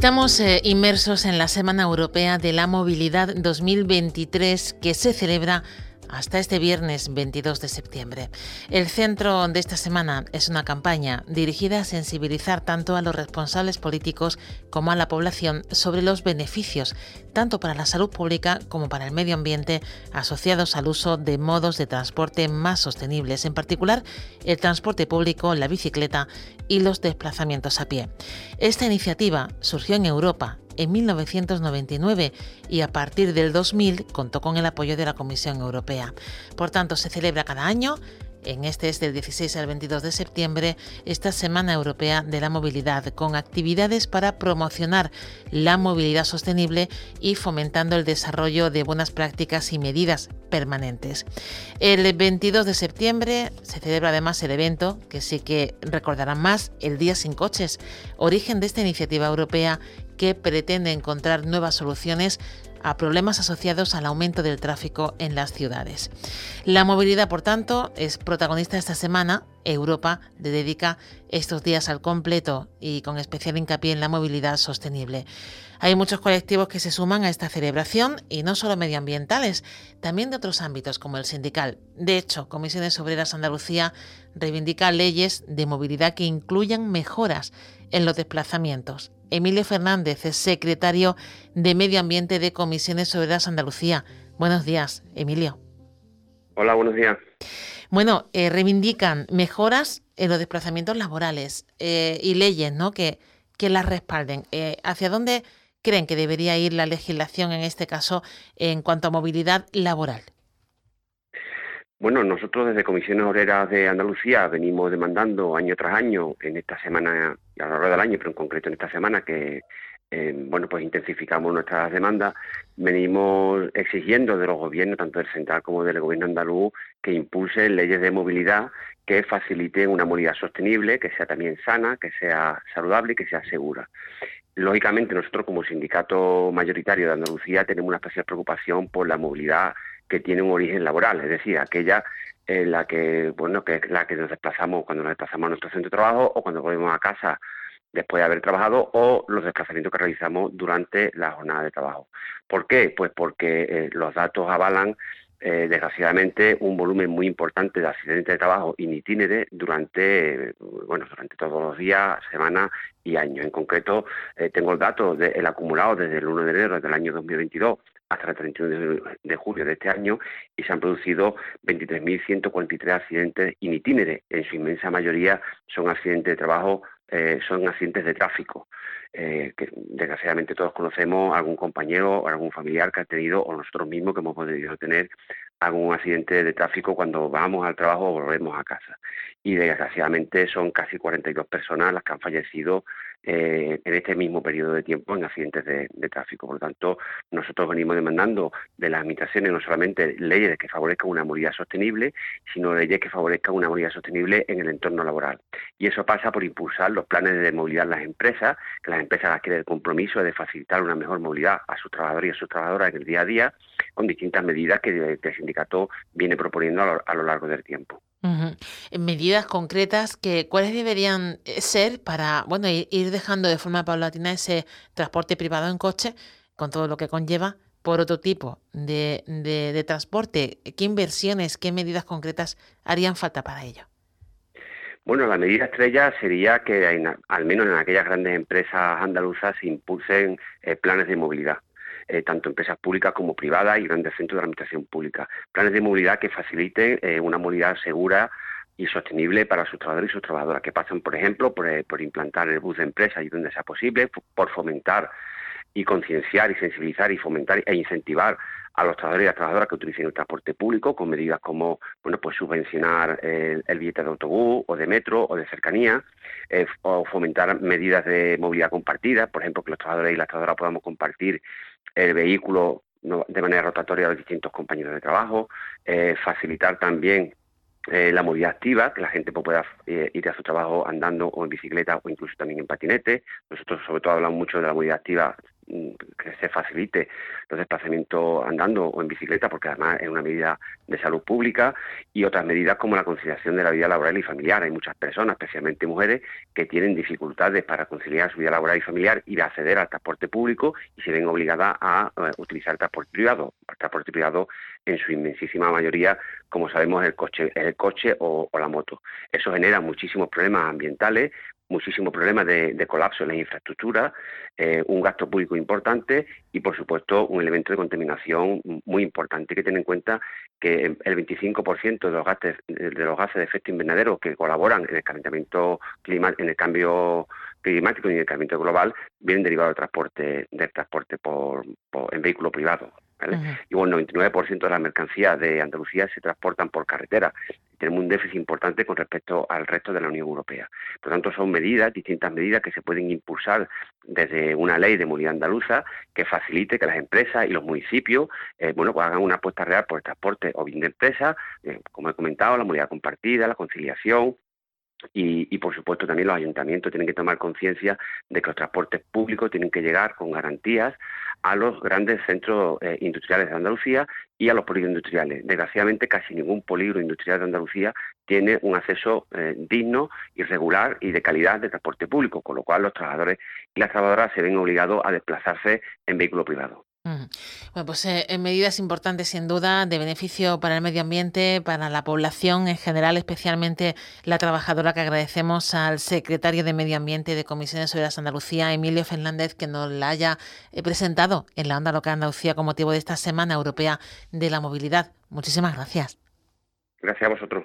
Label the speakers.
Speaker 1: Estamos eh, inmersos en la Semana Europea de la Movilidad 2023 que se celebra hasta este viernes 22 de septiembre. El centro de esta semana es una campaña dirigida a sensibilizar tanto a los responsables políticos como a la población sobre los beneficios, tanto para la salud pública como para el medio ambiente, asociados al uso de modos de transporte más sostenibles, en particular el transporte público, la bicicleta y los desplazamientos a pie. Esta iniciativa surgió en Europa en 1999 y a partir del 2000 contó con el apoyo de la Comisión Europea. Por tanto, se celebra cada año en este es del 16 al 22 de septiembre esta Semana Europea de la Movilidad, con actividades para promocionar la movilidad sostenible y fomentando el desarrollo de buenas prácticas y medidas permanentes. El 22 de septiembre se celebra además el evento, que sí que recordarán más, el Día sin Coches, origen de esta iniciativa europea que pretende encontrar nuevas soluciones a problemas asociados al aumento del tráfico en las ciudades. La movilidad, por tanto, es protagonista esta semana. Europa dedica estos días al completo y con especial hincapié en la movilidad sostenible. Hay muchos colectivos que se suman a esta celebración y no solo medioambientales, también de otros ámbitos como el sindical. De hecho, Comisiones Obreras Andalucía reivindica leyes de movilidad que incluyan mejoras en los desplazamientos. Emilio Fernández es secretario de Medio Ambiente de Comisiones Obreras Andalucía. Buenos días, Emilio.
Speaker 2: Hola, buenos días.
Speaker 1: Bueno, eh, reivindican mejoras en los desplazamientos laborales eh, y leyes ¿no? que, que las respalden. Eh, ¿Hacia dónde creen que debería ir la legislación en este caso en cuanto a movilidad laboral?
Speaker 2: Bueno, nosotros desde Comisiones Obreras de Andalucía venimos demandando año tras año en esta semana, a lo largo del año, pero en concreto en esta semana, que eh, bueno, pues intensificamos nuestras demandas, venimos exigiendo de los gobiernos, tanto del central como del gobierno andaluz, que impulsen leyes de movilidad que faciliten una movilidad sostenible, que sea también sana, que sea saludable y que sea segura. Lógicamente, nosotros como sindicato mayoritario de Andalucía tenemos una especial preocupación por la movilidad que tiene un origen laboral, es decir, aquella en la que, bueno, que la que nos desplazamos cuando nos desplazamos a nuestro centro de trabajo o cuando volvemos a casa después de haber trabajado o los desplazamientos que realizamos durante la jornada de trabajo. ¿Por qué? Pues porque eh, los datos avalan eh, desgraciadamente un volumen muy importante de accidentes de trabajo in itinere durante bueno durante todos los días, semanas y años. En concreto, eh, tengo el dato del acumulado desde el 1 de enero del año 2022 hasta el 31 de julio de este año y se han producido 23.143 accidentes in itinere. En su inmensa mayoría son accidentes de trabajo, eh, son accidentes de tráfico. Eh, que desgraciadamente todos conocemos algún compañero o algún familiar que ha tenido o nosotros mismos que hemos podido tener algún accidente de tráfico cuando vamos al trabajo o volvemos a casa. Y desgraciadamente son casi 42 personas las que han fallecido eh, en este mismo periodo de tiempo en accidentes de, tráfico. Por lo tanto, nosotros venimos demandando de las administraciones no solamente leyes que favorezcan una movilidad sostenible, sino leyes que favorezcan una movilidad sostenible en el entorno laboral. Y eso pasa por impulsar los planes de movilidad en las empresas, que las empresas adquieren el compromiso de facilitar una mejor movilidad a sus trabajadores y a sus trabajadoras en el día a día, con distintas medidas que el sindicato viene proponiendo a lo largo del tiempo.
Speaker 1: Medidas concretas que cuáles deberían eh, ser para bueno ir dejando de forma paulatina ese transporte privado en coche con todo lo que conlleva por otro tipo de, de, transporte. ¿Qué inversiones, qué medidas concretas harían falta para ello?
Speaker 2: Bueno, la medida estrella sería que al menos en aquellas grandes empresas andaluzas se impulsen eh, planes de movilidad eh, tanto empresas públicas como privadas y grandes centros de administración pública. Planes de movilidad que faciliten eh, una movilidad segura y sostenible para sus trabajadores y sus trabajadoras, que pasen, por ejemplo, por, eh, por implantar el bus de empresa y donde sea posible, por fomentar y concienciar y sensibilizar y fomentar e incentivar a los trabajadores y las trabajadoras que utilicen el transporte público con medidas como bueno pues subvencionar el, billete de autobús o de metro o de cercanía eh, o fomentar medidas de movilidad compartida, por ejemplo que los trabajadores y las trabajadoras podamos compartir el vehículo de manera rotatoria a los distintos compañeros de trabajo, eh, facilitar también eh, la movilidad activa, que la gente pues, pueda eh, ir a su trabajo andando o en bicicleta o incluso también en patinete. Nosotros sobre todo hablamos mucho de la movilidad activa que se facilite los desplazamientos andando o en bicicleta, porque además es una medida de salud pública, y otras medidas como la conciliación de la vida laboral y familiar. Hay muchas personas, especialmente mujeres, que tienen dificultades para conciliar su vida laboral y familiar y acceder al transporte público y se ven obligadas a eh, utilizar transporte privado. El transporte privado, en su inmensísima mayoría, como sabemos, el coche, el coche o la moto. Eso genera muchísimos problemas ambientales, muchísimos problemas de, colapso en las infraestructuras, eh, un gasto público importante y, por supuesto, un elemento de contaminación muy importante. Hay que tener en cuenta que el 25% de los, gases, de los gases de efecto invernadero que colaboran en el calentamiento climático, en el cambio climático y en el calentamiento global vienen derivados del transporte, del transporte por, en vehículo privado. Y bueno, el 99% de las mercancías de Andalucía se transportan por carretera. Tenemos un déficit importante con respecto al resto de la Unión Europea. Por lo tanto, son medidas, distintas medidas que se pueden impulsar desde una ley de movilidad andaluza que facilite que las empresas y los municipios eh, bueno, pues hagan una apuesta real por el transporte o bien de empresas, eh, como he comentado, la movilidad compartida, la conciliación, y, por supuesto también los ayuntamientos tienen que tomar conciencia de que los transportes públicos tienen que llegar con garantías a los grandes centros eh, industriales de Andalucía y a los polígonos industriales. Desgraciadamente casi ningún polígono industrial de Andalucía tiene un acceso eh, digno y regular y de calidad de transporte público, con lo cual los trabajadores y las trabajadoras se ven obligados a desplazarse en vehículo privado.
Speaker 1: Bueno, pues eh, en medidas importantes sin duda de beneficio para el medio ambiente, para la población en general, especialmente la trabajadora que agradecemos al secretario de Medio Ambiente de Comisiones Obreras Andalucía, Emilio Fernández, que nos la haya eh, presentado en la onda local Andalucía con motivo de esta Semana Europea de la Movilidad. Muchísimas gracias.
Speaker 2: Gracias a vosotros.